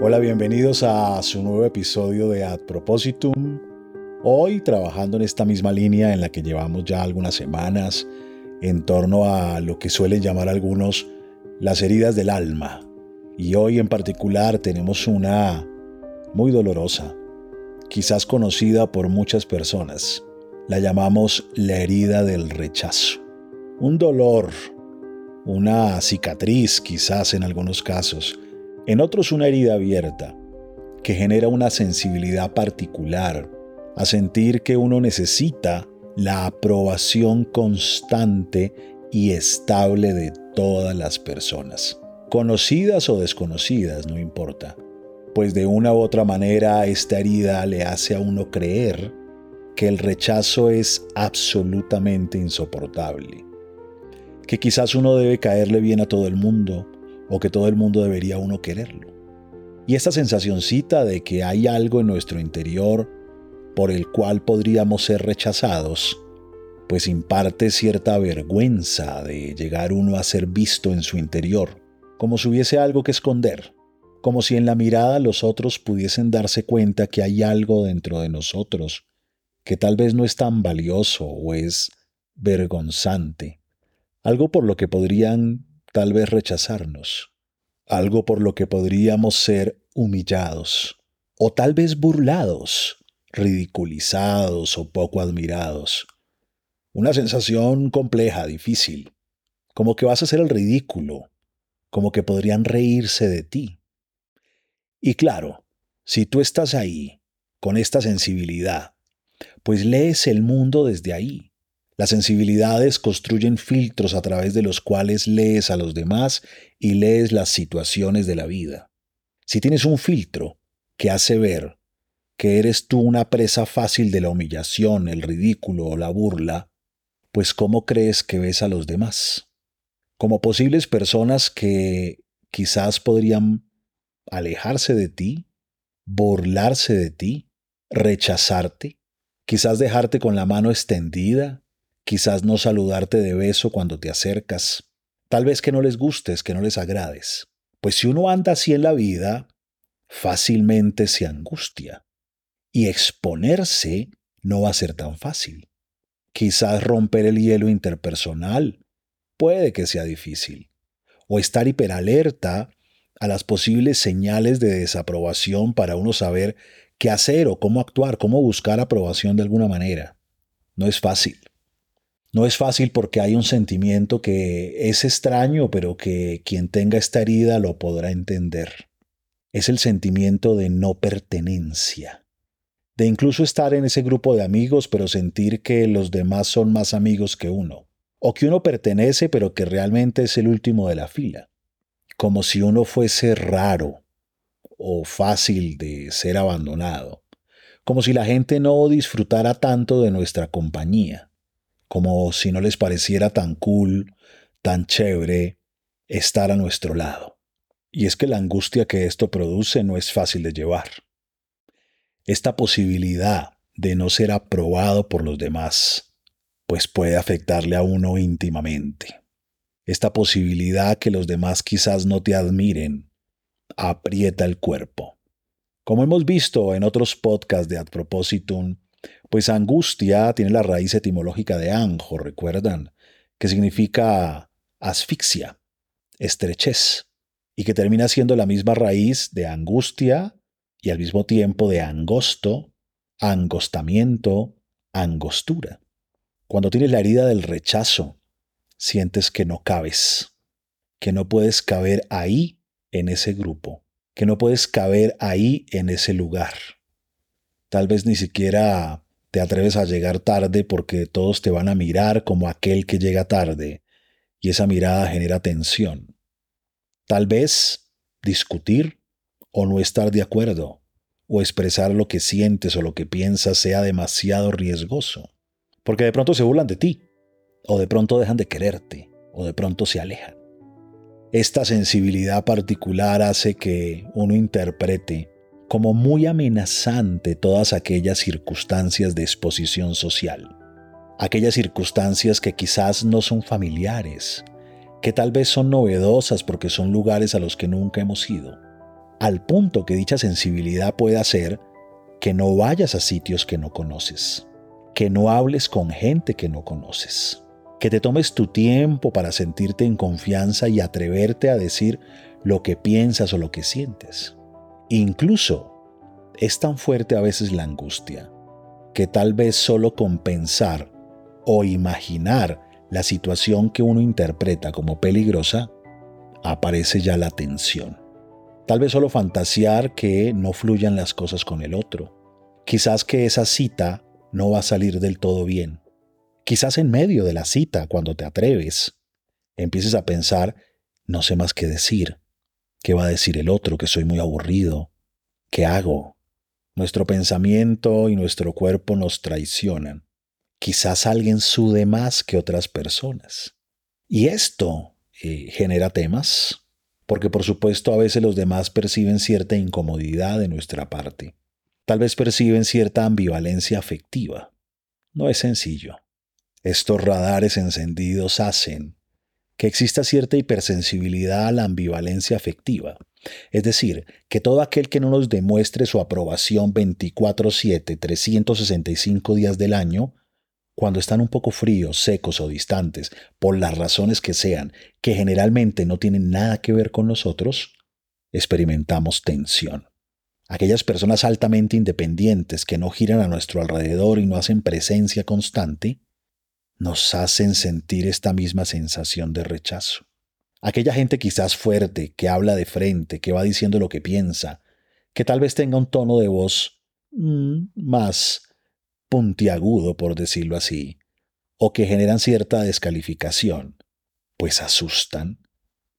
Hola, bienvenidos a su nuevo episodio de Ad Propositum. Hoy trabajando en esta misma línea en la que llevamos ya algunas semanas en torno a lo que suelen llamar algunos las heridas del alma. Y hoy en particular tenemos una muy dolorosa, quizás conocida por muchas personas. La llamamos la herida del rechazo. Un dolor, una cicatriz quizás en algunos casos, en otros una herida abierta, que genera una sensibilidad particular a sentir que uno necesita la aprobación constante y estable de todas las personas, conocidas o desconocidas, no importa, pues de una u otra manera esta herida le hace a uno creer que el rechazo es absolutamente insoportable, que quizás uno debe caerle bien a todo el mundo, o que todo el mundo debería uno quererlo. Y esta sensacioncita de que hay algo en nuestro interior por el cual podríamos ser rechazados, pues imparte cierta vergüenza de llegar uno a ser visto en su interior, como si hubiese algo que esconder, como si en la mirada los otros pudiesen darse cuenta que hay algo dentro de nosotros que tal vez no es tan valioso o es vergonzante, algo por lo que podrían tal vez rechazarnos, algo por lo que podríamos ser humillados, o tal vez burlados, ridiculizados o poco admirados. Una sensación compleja, difícil, como que vas a ser el ridículo, como que podrían reírse de ti. Y claro, si tú estás ahí, con esta sensibilidad, pues lees el mundo desde ahí, las sensibilidades construyen filtros a través de los cuales lees a los demás y lees las situaciones de la vida. Si tienes un filtro que hace ver que eres tú una presa fácil de la humillación, el ridículo o la burla, pues ¿cómo crees que ves a los demás? Como posibles personas que quizás podrían alejarse de ti, burlarse de ti, rechazarte, quizás dejarte con la mano extendida, quizás no saludarte de beso cuando te acercas, tal vez que no les gustes, que no les agrades. Pues si uno anda así en la vida, fácilmente se angustia. Y exponerse no va a ser tan fácil. Quizás romper el hielo interpersonal puede que sea difícil. O estar hiperalerta a las posibles señales de desaprobación para uno saber qué hacer o cómo actuar, cómo buscar aprobación de alguna manera. No es fácil. No es fácil porque hay un sentimiento que es extraño, pero que quien tenga esta herida lo podrá entender. Es el sentimiento de no pertenencia, de incluso estar en ese grupo de amigos, pero sentir que los demás son más amigos que uno, o que uno pertenece, pero que realmente es el último de la fila, como si uno fuese raro o fácil de ser abandonado, como si la gente no disfrutara tanto de nuestra compañía como si no les pareciera tan cool, tan chévere estar a nuestro lado. Y es que la angustia que esto produce no es fácil de llevar. Esta posibilidad de no ser aprobado por los demás, pues puede afectarle a uno íntimamente. Esta posibilidad que los demás quizás no te admiren, aprieta el cuerpo. Como hemos visto en otros podcasts de Ad Propositum, pues angustia tiene la raíz etimológica de anjo, recuerdan, que significa asfixia, estrechez, y que termina siendo la misma raíz de angustia y al mismo tiempo de angosto, angostamiento, angostura. Cuando tienes la herida del rechazo, sientes que no cabes, que no puedes caber ahí en ese grupo, que no puedes caber ahí en ese lugar. Tal vez ni siquiera te atreves a llegar tarde porque todos te van a mirar como aquel que llega tarde y esa mirada genera tensión. Tal vez discutir o no estar de acuerdo o expresar lo que sientes o lo que piensas sea demasiado riesgoso, porque de pronto se burlan de ti, o de pronto dejan de quererte, o de pronto se alejan. Esta sensibilidad particular hace que uno interprete como muy amenazante todas aquellas circunstancias de exposición social, aquellas circunstancias que quizás no son familiares, que tal vez son novedosas porque son lugares a los que nunca hemos ido, al punto que dicha sensibilidad puede hacer que no vayas a sitios que no conoces, que no hables con gente que no conoces, que te tomes tu tiempo para sentirte en confianza y atreverte a decir lo que piensas o lo que sientes. Incluso es tan fuerte a veces la angustia que tal vez solo con pensar o imaginar la situación que uno interpreta como peligrosa, aparece ya la tensión. Tal vez solo fantasear que no fluyan las cosas con el otro. Quizás que esa cita no va a salir del todo bien. Quizás en medio de la cita, cuando te atreves, empieces a pensar, no sé más qué decir. ¿Qué va a decir el otro? Que soy muy aburrido. ¿Qué hago? Nuestro pensamiento y nuestro cuerpo nos traicionan. Quizás alguien sude más que otras personas. Y esto eh, genera temas, porque por supuesto a veces los demás perciben cierta incomodidad de nuestra parte. Tal vez perciben cierta ambivalencia afectiva. No es sencillo. Estos radares encendidos hacen que exista cierta hipersensibilidad a la ambivalencia afectiva. Es decir, que todo aquel que no nos demuestre su aprobación 24/7, 365 días del año, cuando están un poco fríos, secos o distantes, por las razones que sean, que generalmente no tienen nada que ver con nosotros, experimentamos tensión. Aquellas personas altamente independientes que no giran a nuestro alrededor y no hacen presencia constante, nos hacen sentir esta misma sensación de rechazo. Aquella gente quizás fuerte, que habla de frente, que va diciendo lo que piensa, que tal vez tenga un tono de voz mm, más puntiagudo, por decirlo así, o que generan cierta descalificación, pues asustan,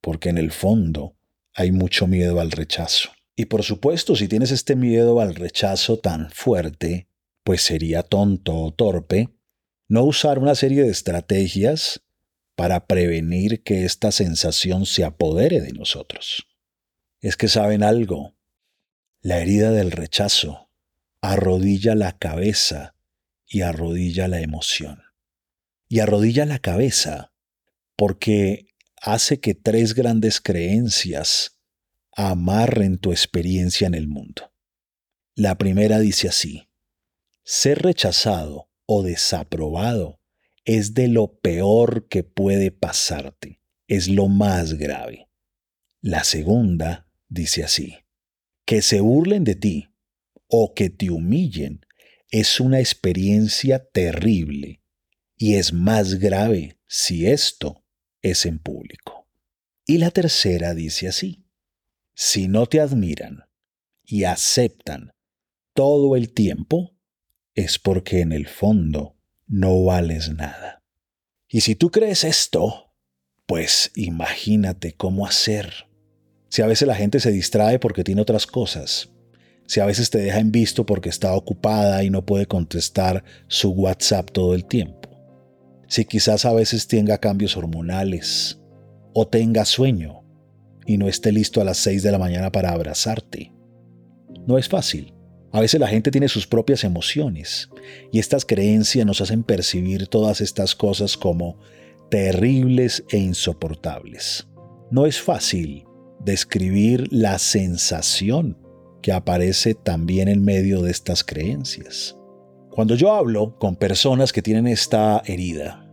porque en el fondo hay mucho miedo al rechazo. Y por supuesto, si tienes este miedo al rechazo tan fuerte, pues sería tonto o torpe no usar una serie de estrategias para prevenir que esta sensación se apodere de nosotros. Es que saben algo, la herida del rechazo arrodilla la cabeza y arrodilla la emoción. Y arrodilla la cabeza porque hace que tres grandes creencias amarren tu experiencia en el mundo. La primera dice así, ser rechazado o desaprobado es de lo peor que puede pasarte, es lo más grave. La segunda dice así, que se burlen de ti o que te humillen es una experiencia terrible y es más grave si esto es en público. Y la tercera dice así, si no te admiran y aceptan todo el tiempo, es porque en el fondo no vales nada. Y si tú crees esto, pues imagínate cómo hacer. Si a veces la gente se distrae porque tiene otras cosas, si a veces te deja en visto porque está ocupada y no puede contestar su WhatsApp todo el tiempo, si quizás a veces tenga cambios hormonales o tenga sueño y no esté listo a las 6 de la mañana para abrazarte. No es fácil. A veces la gente tiene sus propias emociones y estas creencias nos hacen percibir todas estas cosas como terribles e insoportables. No es fácil describir la sensación que aparece también en medio de estas creencias. Cuando yo hablo con personas que tienen esta herida,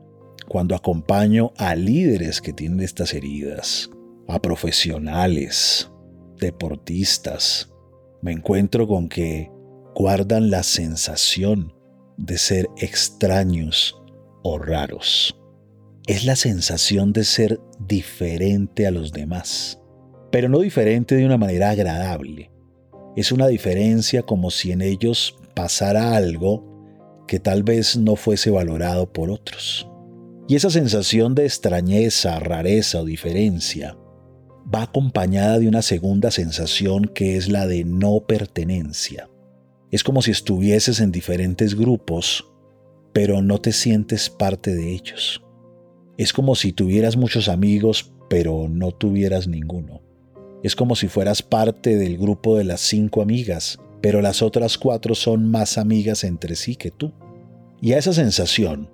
cuando acompaño a líderes que tienen estas heridas, a profesionales, deportistas, me encuentro con que guardan la sensación de ser extraños o raros. Es la sensación de ser diferente a los demás, pero no diferente de una manera agradable, es una diferencia como si en ellos pasara algo que tal vez no fuese valorado por otros. Y esa sensación de extrañeza, rareza o diferencia va acompañada de una segunda sensación que es la de no pertenencia. Es como si estuvieses en diferentes grupos, pero no te sientes parte de ellos. Es como si tuvieras muchos amigos, pero no tuvieras ninguno. Es como si fueras parte del grupo de las cinco amigas, pero las otras cuatro son más amigas entre sí que tú. Y a esa sensación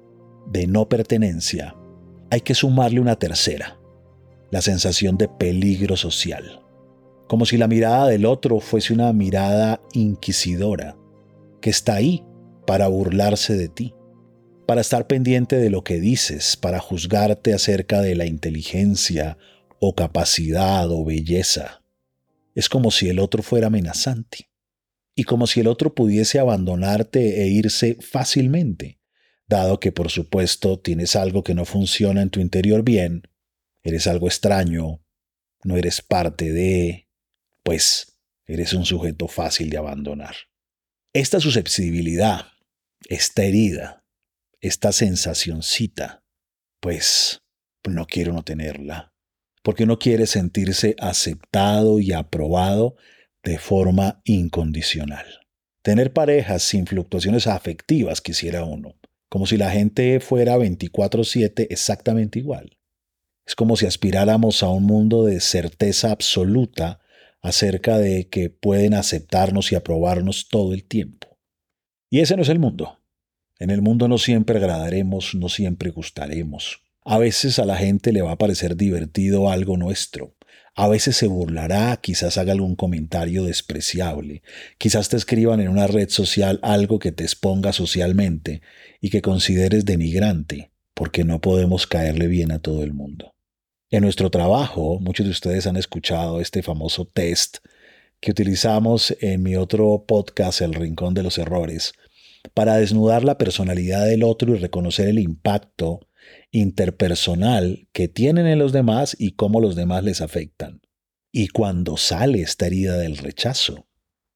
de no pertenencia hay que sumarle una tercera, la sensación de peligro social. como si la mirada del otro fuese una mirada inquisidora, que está ahí para burlarse de ti, para estar pendiente de lo que dices, para juzgarte acerca de la inteligencia o capacidad o belleza. Es como si el otro fuera amenazante y como si el otro pudiese abandonarte e irse fácilmente, dado que por supuesto tienes algo que no funciona en tu interior bien, eres algo extraño, no eres parte de, pues eres un sujeto fácil de abandonar. Esta susceptibilidad, esta herida, esta sensacioncita, pues no quiero no tenerla, porque no quiere sentirse aceptado y aprobado de forma incondicional. Tener parejas sin fluctuaciones afectivas quisiera uno, como si la gente fuera 24/7 exactamente igual. Es como si aspiráramos a un mundo de certeza absoluta acerca de que pueden aceptarnos y aprobarnos todo el tiempo. Y ese no es el mundo. En el mundo no siempre agradaremos, no siempre gustaremos. A veces a la gente le va a parecer divertido algo nuestro, a veces se burlará, quizás haga algún comentario despreciable, quizás te escriban en una red social algo que te exponga socialmente y que consideres denigrante, porque no podemos caerle bien a todo el mundo. En nuestro trabajo, muchos de ustedes han escuchado este famoso test que utilizamos en mi otro podcast, El Rincón de los Errores, para desnudar la personalidad del otro y reconocer el impacto interpersonal que tienen en los demás y cómo los demás les afectan. Y cuando sale esta herida del rechazo,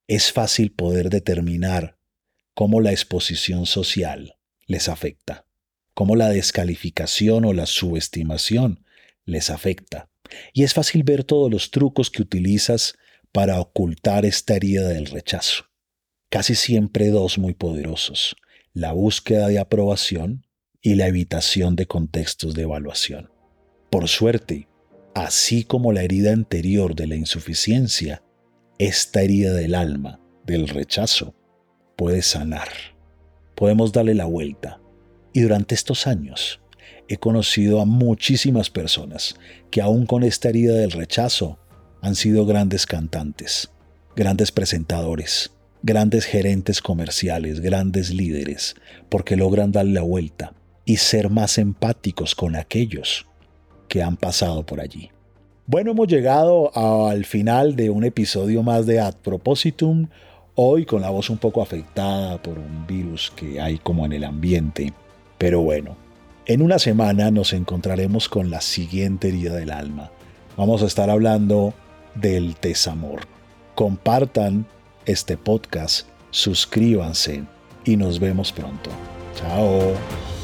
es fácil poder determinar cómo la exposición social les afecta, cómo la descalificación o la subestimación les afecta. Y es fácil ver todos los trucos que utilizas para ocultar esta herida del rechazo. Casi siempre dos muy poderosos, la búsqueda de aprobación y la evitación de contextos de evaluación. Por suerte, así como la herida anterior de la insuficiencia, esta herida del alma, del rechazo, puede sanar. Podemos darle la vuelta. Y durante estos años he conocido a muchísimas personas que aún con esta herida del rechazo han sido grandes cantantes, grandes presentadores, grandes gerentes comerciales, grandes líderes, porque logran darle la vuelta y ser más empáticos con aquellos que han pasado por allí. Bueno, hemos llegado al final de un episodio más de Ad Propositum, hoy con la voz un poco afectada por un virus que hay como en el ambiente. Pero bueno, en una semana nos encontraremos con la siguiente herida del alma. Vamos a estar hablando del desamor. Compartan este podcast, suscríbanse y nos vemos pronto. Chao.